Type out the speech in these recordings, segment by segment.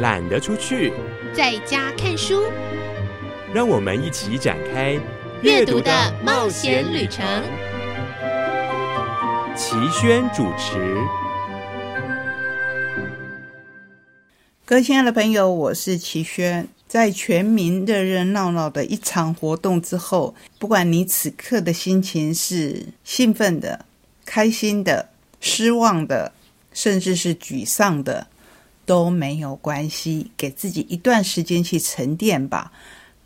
懒得出去，在家看书。让我们一起展开阅读的冒险旅程。齐轩主持。各位亲爱的朋友，我是齐轩。在全民热热闹闹的一场活动之后，不管你此刻的心情是兴奋的、开心的、失望的，甚至是沮丧的，都没有关系。给自己一段时间去沉淀吧。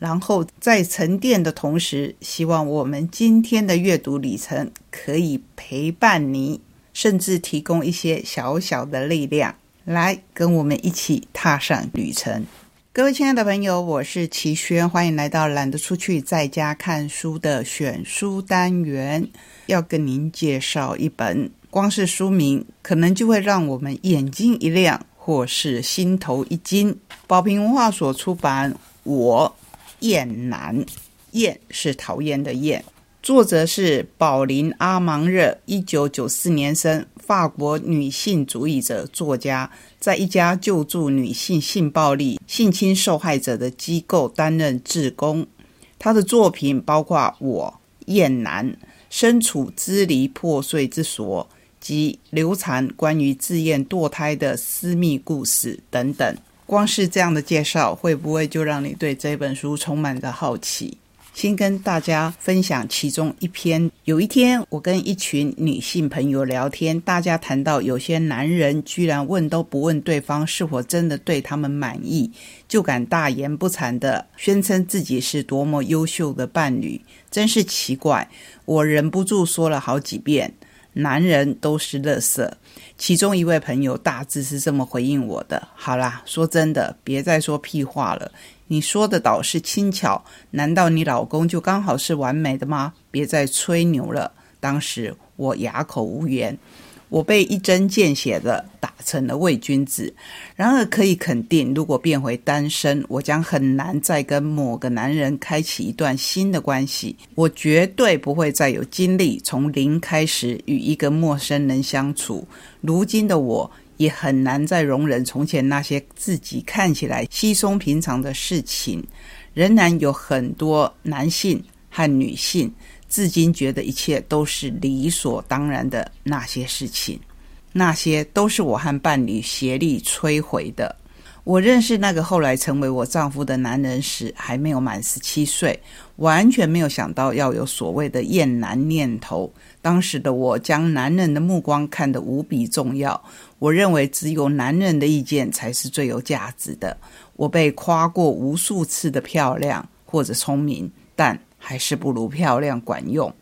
然后在沉淀的同时，希望我们今天的阅读里程可以陪伴你，甚至提供一些小小的力量，来跟我们一起踏上旅程。各位亲爱的朋友，我是齐轩，欢迎来到懒得出去在家看书的选书单元。要跟您介绍一本，光是书名可能就会让我们眼睛一亮，或是心头一惊。宝瓶文化所出版，我厌男，厌是讨厌的厌。作者是宝琳阿芒热，一九九四年生，法国女性主义者作家，在一家救助女性性暴力、性侵受害者的机构担任志工。她的作品包括《我厌男》《身处支离破碎之所》及流产关于自愿堕胎的私密故事等等。光是这样的介绍，会不会就让你对这本书充满着好奇？先跟大家分享其中一篇。有一天，我跟一群女性朋友聊天，大家谈到有些男人居然问都不问对方是否真的对他们满意，就敢大言不惭地宣称自己是多么优秀的伴侣，真是奇怪。我忍不住说了好几遍：“男人都是垃圾。”其中一位朋友大致是这么回应我的：“好啦，说真的，别再说屁话了。”你说的倒是轻巧，难道你老公就刚好是完美的吗？别再吹牛了。当时我哑口无言，我被一针见血的打成了伪君子。然而可以肯定，如果变回单身，我将很难再跟某个男人开启一段新的关系。我绝对不会再有精力从零开始与一个陌生人相处。如今的我。也很难再容忍从前那些自己看起来稀松平常的事情。仍然有很多男性和女性至今觉得一切都是理所当然的那些事情，那些都是我和伴侣协力摧毁的。我认识那个后来成为我丈夫的男人时，还没有满十七岁，完全没有想到要有所谓的厌男念头。当时的我将男人的目光看得无比重要，我认为只有男人的意见才是最有价值的。我被夸过无数次的漂亮或者聪明，但还是不如漂亮管用。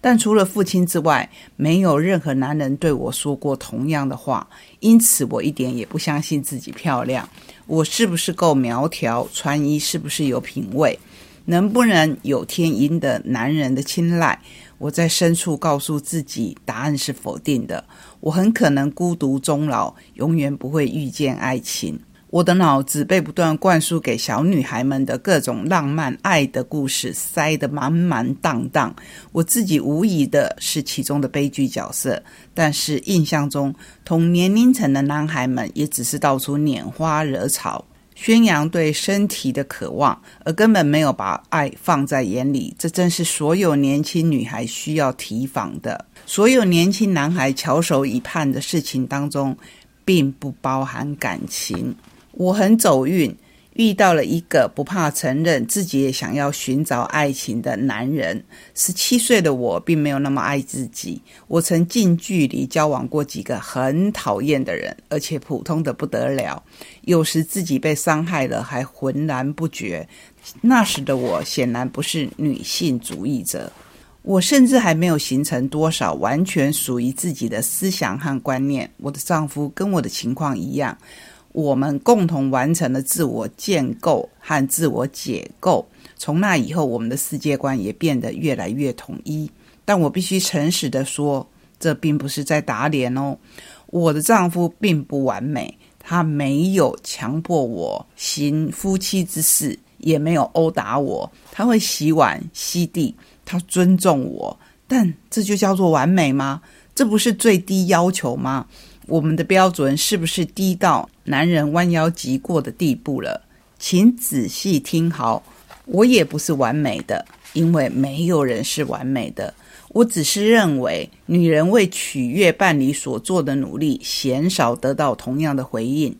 但除了父亲之外，没有任何男人对我说过同样的话，因此我一点也不相信自己漂亮。我是不是够苗条？穿衣是不是有品味？能不能有天赢得男人的青睐？我在深处告诉自己，答案是否定的。我很可能孤独终老，永远不会遇见爱情。我的脑子被不断灌输给小女孩们的各种浪漫爱的故事塞得满满当当，我自己无疑的是其中的悲剧角色。但是印象中，同年龄层的男孩们也只是到处拈花惹草，宣扬对身体的渴望，而根本没有把爱放在眼里。这正是所有年轻女孩需要提防的。所有年轻男孩翘首以盼的事情当中，并不包含感情。我很走运，遇到了一个不怕承认自己也想要寻找爱情的男人。十七岁的我并没有那么爱自己，我曾近距离交往过几个很讨厌的人，而且普通的不得了。有时自己被伤害了还浑然不觉。那时的我显然不是女性主义者，我甚至还没有形成多少完全属于自己的思想和观念。我的丈夫跟我的情况一样。我们共同完成了自我建构和自我解构。从那以后，我们的世界观也变得越来越统一。但我必须诚实的说，这并不是在打脸哦。我的丈夫并不完美，他没有强迫我行夫妻之事，也没有殴打我。他会洗碗、吸地，他尊重我。但这就叫做完美吗？这不是最低要求吗？我们的标准是不是低到男人弯腰即过的地步了？请仔细听好，我也不是完美的，因为没有人是完美的。我只是认为，女人为取悦伴侣所做的努力，鲜少得到同样的回应。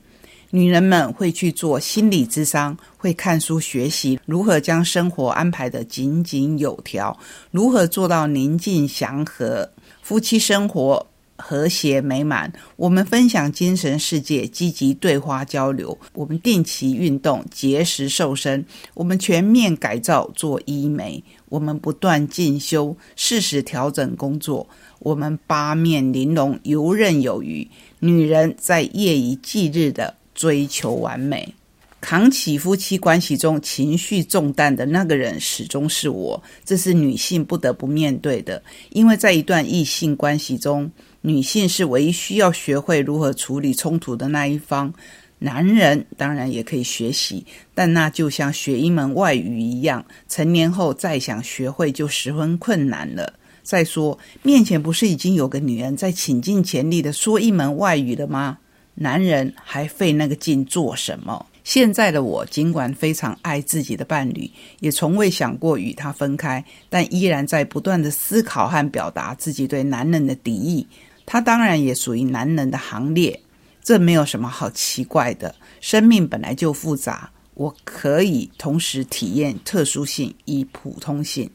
女人们会去做心理咨商，会看书学习如何将生活安排得井井有条，如何做到宁静祥和，夫妻生活和谐美满。我们分享精神世界，积极对话交流。我们定期运动，节食瘦身。我们全面改造做医美。我们不断进修，适时调整工作。我们八面玲珑，游刃有余。女人在夜以继日的。追求完美，扛起夫妻关系中情绪重担的那个人始终是我，这是女性不得不面对的。因为在一段异性关系中，女性是唯一需要学会如何处理冲突的那一方。男人当然也可以学习，但那就像学一门外语一样，成年后再想学会就十分困难了。再说，面前不是已经有个女人在倾尽全力的说一门外语了吗？男人还费那个劲做什么？现在的我尽管非常爱自己的伴侣，也从未想过与他分开，但依然在不断的思考和表达自己对男人的敌意。他当然也属于男人的行列，这没有什么好奇怪的。生命本来就复杂，我可以同时体验特殊性与普通性。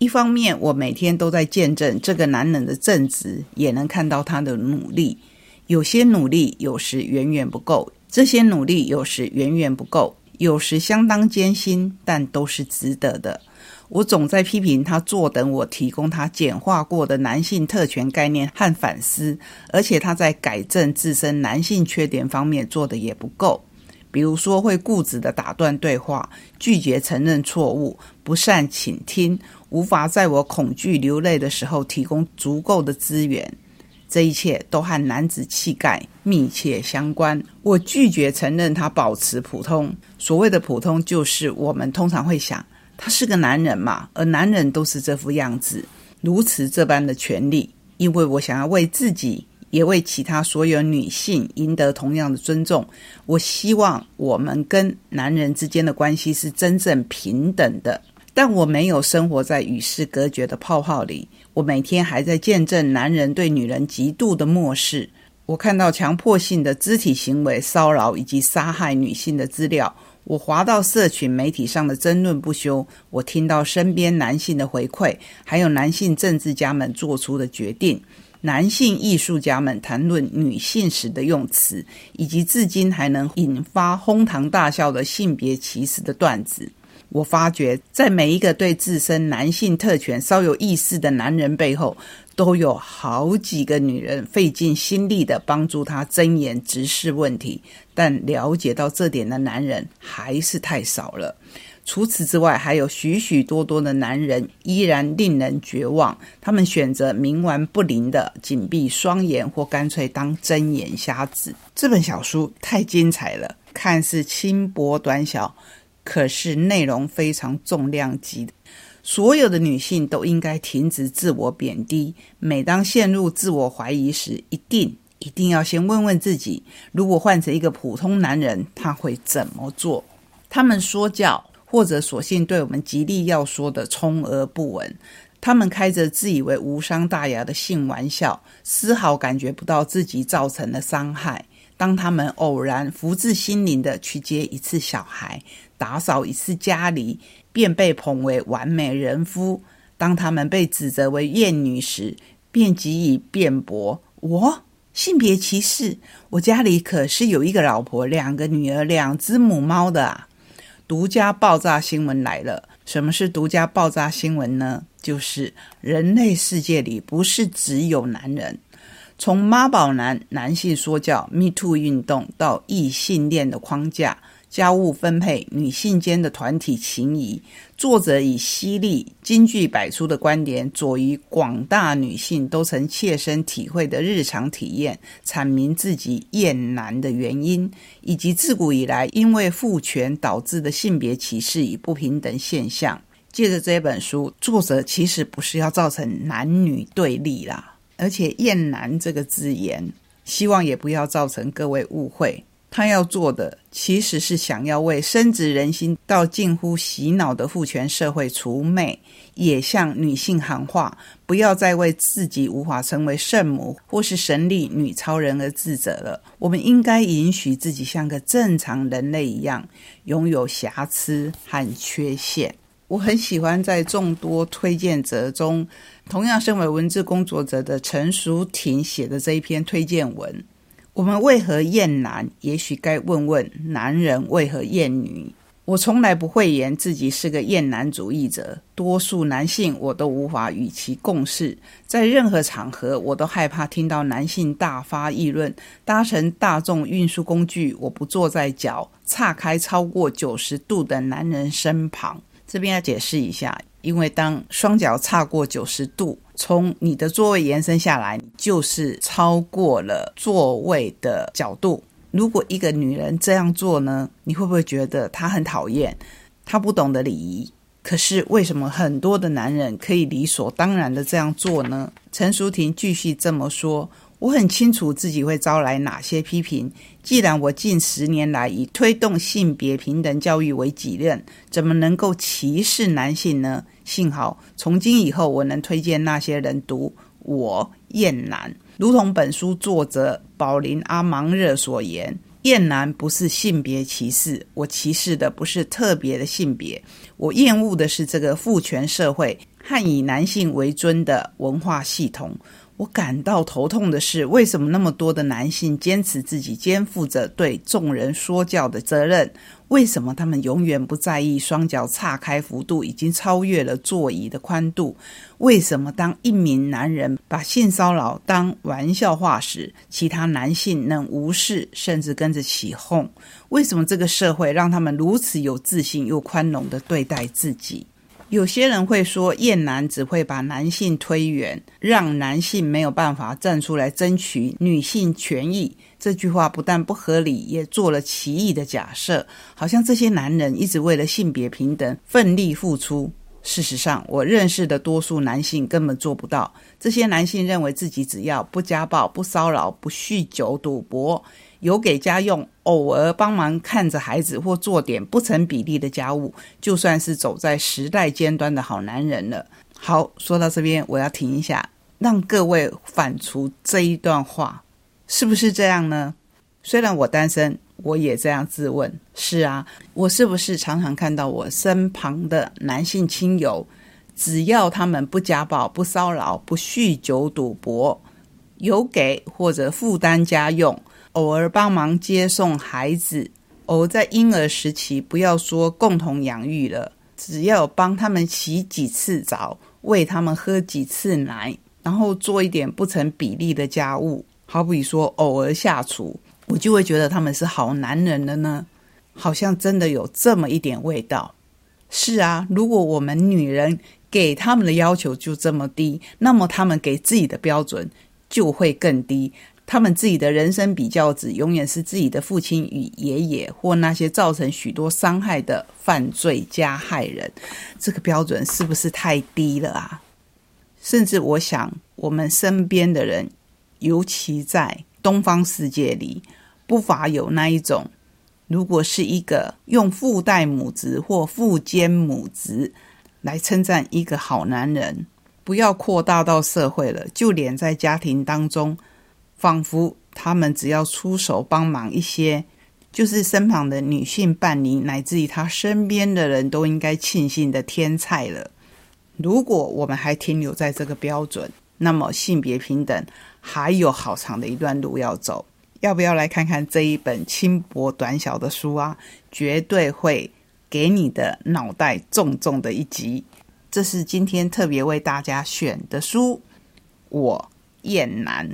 一方面，我每天都在见证这个男人的正直，也能看到他的努力。有些努力有时远远不够，这些努力有时远远不够，有时相当艰辛，但都是值得的。我总在批评他，坐等我提供他简化过的男性特权概念和反思，而且他在改正自身男性缺点方面做的也不够。比如说，会固执的打断对话，拒绝承认错误，不善倾听，无法在我恐惧流泪的时候提供足够的资源。这一切都和男子气概密切相关。我拒绝承认他保持普通。所谓的普通，就是我们通常会想，他是个男人嘛，而男人都是这副样子，如此这般的权利。因为我想要为自己，也为其他所有女性赢得同样的尊重。我希望我们跟男人之间的关系是真正平等的。但我没有生活在与世隔绝的泡泡里。我每天还在见证男人对女人极度的漠视。我看到强迫性的肢体行为、骚扰以及杀害女性的资料。我滑到社群媒体上的争论不休。我听到身边男性的回馈，还有男性政治家们做出的决定，男性艺术家们谈论女性时的用词，以及至今还能引发哄堂大笑的性别歧视的段子。我发觉，在每一个对自身男性特权稍有意识的男人背后，都有好几个女人费尽心力的帮助他睁眼直视问题。但了解到这点的男人还是太少了。除此之外，还有许许多多的男人依然令人绝望。他们选择冥顽不灵的紧闭双眼，或干脆当睁眼瞎子。这本小书太精彩了，看似轻薄短小。可是内容非常重量级，所有的女性都应该停止自我贬低。每当陷入自我怀疑时，一定一定要先问问自己：如果换成一个普通男人，他会怎么做？他们说教，或者索性对我们极力要说的充耳不闻。他们开着自以为无伤大雅的性玩笑，丝毫感觉不到自己造成的伤害。当他们偶然福至心灵的去接一次小孩。打扫一次家里，便被捧为完美人夫；当他们被指责为厌女时，便给予辩驳：“我性别歧视，我家里可是有一个老婆、两个女儿、两只母猫的啊！”独家爆炸新闻来了！什么是独家爆炸新闻呢？就是人类世界里不是只有男人。从妈宝男、男性说教、Me Too 运动到异性恋的框架。家务分配、女性间的团体情谊，作者以犀利、金句百出的观点，佐于广大女性都曾切身体会的日常体验，阐明自己厌男的原因，以及自古以来因为父权导致的性别歧视与不平等现象。借着这本书，作者其实不是要造成男女对立啦，而且“厌男”这个字眼。希望也不要造成各位误会。他要做的其实是想要为深植人心到近乎洗脑的父权社会除魅，也向女性喊话：不要再为自己无法成为圣母或是神力女超人而自责了。我们应该允许自己像个正常人类一样，拥有瑕疵和缺陷。我很喜欢在众多推荐者中，同样身为文字工作者的陈淑婷写的这一篇推荐文。我们为何厌男？也许该问问男人为何厌女。我从来不讳言自己是个厌男主义者，多数男性我都无法与其共事，在任何场合我都害怕听到男性大发议论。搭乘大众运输工具，我不坐在脚岔开超过九十度的男人身旁。这边要解释一下，因为当双脚差过九十度，从你的座位延伸下来，就是超过了座位的角度。如果一个女人这样做呢，你会不会觉得她很讨厌？她不懂得礼仪。可是为什么很多的男人可以理所当然的这样做呢？陈淑婷继续这么说。我很清楚自己会招来哪些批评。既然我近十年来以推动性别平等教育为己任，怎么能够歧视男性呢？幸好从今以后，我能推荐那些人读《我厌男》，如同本书作者宝林阿芒热所言：“厌男不是性别歧视，我歧视的不是特别的性别，我厌恶的是这个父权社会和以男性为尊的文化系统。”我感到头痛的是，为什么那么多的男性坚持自己肩负着对众人说教的责任？为什么他们永远不在意双脚岔开幅度已经超越了座椅的宽度？为什么当一名男人把性骚扰当玩笑话时，其他男性能无视甚至跟着起哄？为什么这个社会让他们如此有自信又宽容的对待自己？有些人会说，厌男只会把男性推远，让男性没有办法站出来争取女性权益。这句话不但不合理，也做了奇异的假设，好像这些男人一直为了性别平等奋力付出。事实上，我认识的多数男性根本做不到。这些男性认为自己只要不家暴、不骚扰、不酗酒、赌博。有给家用，偶尔帮忙看着孩子或做点不成比例的家务，就算是走在时代尖端的好男人了。好，说到这边，我要停一下，让各位反刍这一段话，是不是这样呢？虽然我单身，我也这样自问：是啊，我是不是常常看到我身旁的男性亲友，只要他们不家暴、不骚扰、不酗酒赌博，有给或者负担家用。偶尔帮忙接送孩子，偶在婴儿时期，不要说共同养育了，只要帮他们洗几次澡，喂他们喝几次奶，然后做一点不成比例的家务，好比说偶尔下厨，我就会觉得他们是好男人了呢。好像真的有这么一点味道。是啊，如果我们女人给他们的要求就这么低，那么他们给自己的标准就会更低。他们自己的人生比较值，永远是自己的父亲与爷爷，或那些造成许多伤害的犯罪加害人。这个标准是不是太低了啊？甚至我想，我们身边的人，尤其在东方世界里，不乏有那一种：如果是一个用父代母职或父兼母职来称赞一个好男人，不要扩大到社会了，就连在家庭当中。仿佛他们只要出手帮忙一些，就是身旁的女性伴侣，乃至于他身边的人都应该庆幸的天菜了。如果我们还停留在这个标准，那么性别平等还有好长的一段路要走。要不要来看看这一本轻薄短小的书啊？绝对会给你的脑袋重重的一击。这是今天特别为大家选的书，《我厌男》。